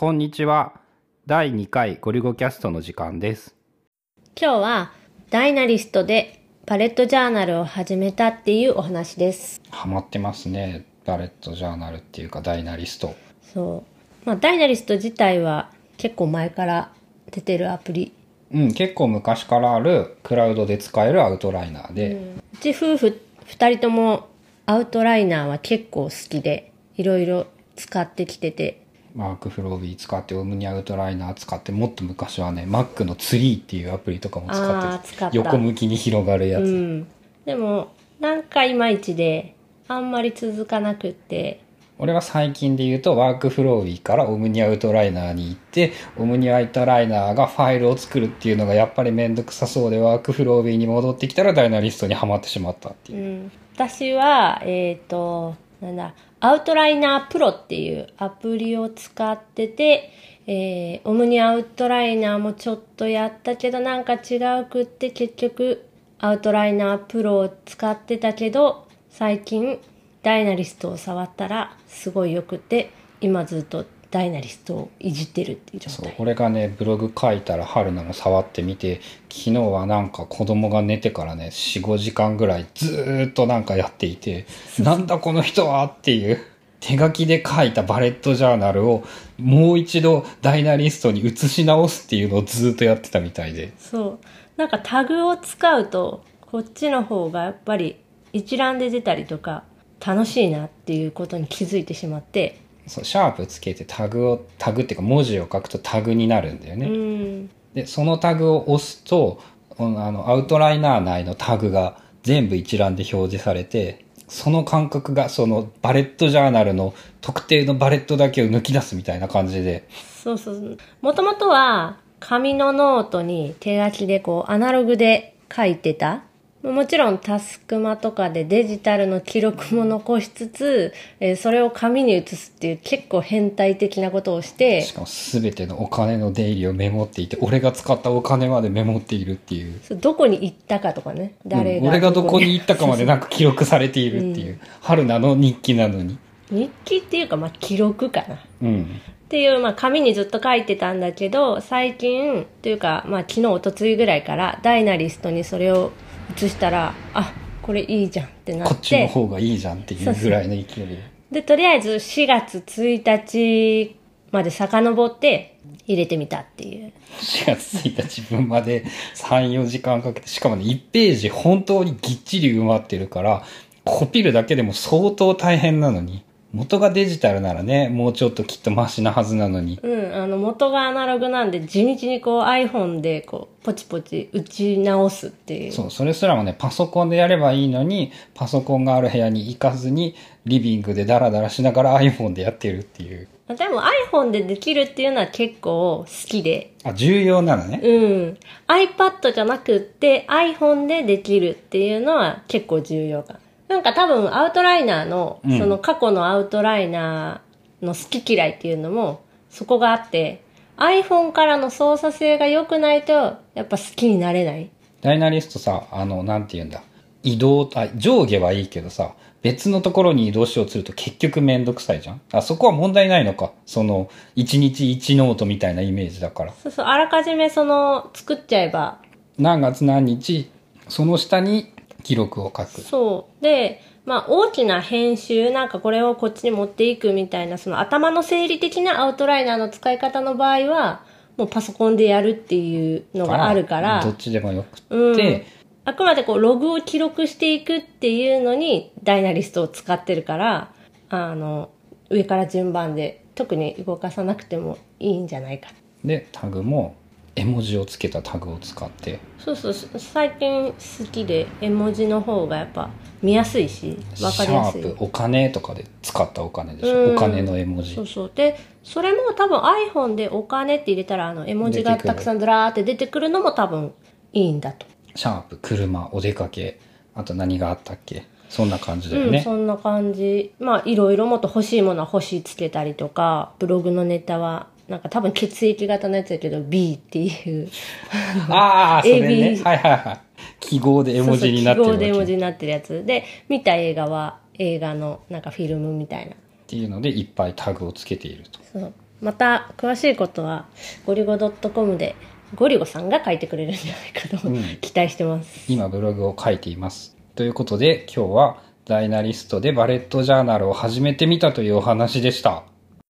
こんにちは。第2回ゴリゴキャストの時間です。今日はダイナリストでパレットジャーナルを始めたっていうお話です。ハマってますね。バレットジャーナルっていうかダイナリスト。そう。まあダイナリスト自体は結構前から出てるアプリ。うん、結構昔からあるクラウドで使えるアウトライナーで、うち夫婦2人ともアウトライナーは結構好きでいろいろ使ってきてて。ワークフロービー使ってオムニアウトライナー使ってもっと昔はね Mac のツリーっていうアプリとかも使って使った。横向きに広がるやつ、うん。でもなんかいまいちであんまり続かなくって。俺は最近で言うとワークフロービーからオムニアウトライナーに行ってオムニアウトライナーがファイルを作るっていうのがやっぱり面倒くさそうでワークフロービーに戻ってきたらダイナリストにはまってしまったっていう。うん、私は、えっ、と、なんだ、アウトライナープロっていうアプリを使ってて、えーオムニアウトライナーもちょっとやったけどなんか違うくって結局アウトライナープロを使ってたけど最近ダイナリストを触ったらすごい良くて今ずっとダイナリストをいじってるっていう状態。そう俺がねブログ書いたら春菜も触ってみて昨日はなんか子供が寝てからね45時間ぐらいずーっとなんかやっていて なんだこの人はっていう手書きで書いたバレットジャーナルをもう一度ダイナリストに移し直すっていうのをずーっとやってたみたいでそう。なんかタグを使うと、こっちの方がやっぱり一覧で出たりとか、楽しいなっていうことに気づいてしまって、そうシャープつけてタグをタグっていうか文字を書くとタグになるんだようね、ん。でそのタグを押すとあのアウトライナー内のタグが全部一覧で表示されてその感覚がそのバレットジャーナルの特定のバレットだけを抜き出すみたいな感じでそうそう。もともとは紙のノートに手書きでこうアナログで書いてた。もちろんたすくまとかでデジタルの記録も残しつつ、えーそれを紙に移すっていう結構変態的なことをしてし、かも全てのお金の出入りをメモっていて俺が使ったお金までメモっているっていう、どこに行ったかとかね、誰が、うん俺がどこに行ったかまで なんか記録されているっていう、春菜の日記なのに。日記っていうかまあ記録かな。うんっていう、まあ、紙にずっと書いてたんだけど、最近、というか、まあ、昨日、おとついぐらいから、ダイナリストにそれを移したら、あ、これいいじゃんってなっ、こってちの方がいいじゃんっていうぐらいの勢いで。で、とりあえず4月1日まで遡って入れてみたっていう。4月1日分まで34時間かけてしかもね1ページ本当にぎっちり埋まってるからコピるだけでも相当大変なのに元がデジタルならねもうちょっときっとマシなはずなのにうん、あの、元がアナログなんで、地道にこう iPhone でこう、ポチポチ打ち直すっていう。そうそれすらもねパソコンでやればいいのにパソコンがある部屋に行かずにリビングでダラダラしながら iPhone でやってるっていうでも iPhone でできるっていうのは結構好きで、あ重要なのねうん。iPad じゃなくって iPhone でできるっていうのは結構重要かな。なんか多分アウトライナーの、うんその過去のアウトライナーの好き嫌いっていうのもそこがあって、iPhone からの操作性が良くないとやっぱ好きになれない。ダイナリストさ、あの、なんて言うんだ。移動、あ、上下はいいけどさ、別のところに移動しようとすると結局めんどくさいじゃんあ、そこは問題ないのか。その、1日1ノートみたいなイメージだから。そうそう、あらかじめその作っちゃえば何月何日、その下に記録を書く。そう。で、まあ大きな編集、なんかこれをこっちに持っていくみたいな、その頭の整理的なアウトライナーの使い方の場合は、もうパソコンでやるっていうのがあるから、どっちでもよくうんあくまでこうログを記録していくっていうのにダイナリストを使ってるから、あの、上から順番で特に動かさなくてもいいんじゃないか。で、タグも絵文字をつけたタグを使って、そうそう、最近好きで絵文字の方がやっぱ見やすいし、わかりやすい。シャープ、お金とかで使ったお金でしょ。うんお金の絵文字そう。そうでそれも多分 iPhone でお金って入れたらあの絵文字がたくさんずらーって出てくるのも多分いいんだと、シャープ、車、お出かけ、あと何があったっけ？そんな感じだようんね。そんな感じまあいろいろもっと欲しいものは欲しいつけたりとかブログのネタはなんか多分血液型のやつだけど B っていう ああ、それね。AB はいはいはい。記号で絵文字になってる記号で絵文字になってるやつで見た映画は映画のなんかフィルムみたいなていうので、いっぱいタグをつけていると。そうまた詳しいことはゴリゴ .com でゴリゴさんが書いてくれるんじゃないかと、うん期待してます今ブログを書いています。ということで今日はダイナリストでバレットジャーナルを始めてみたというお話でした。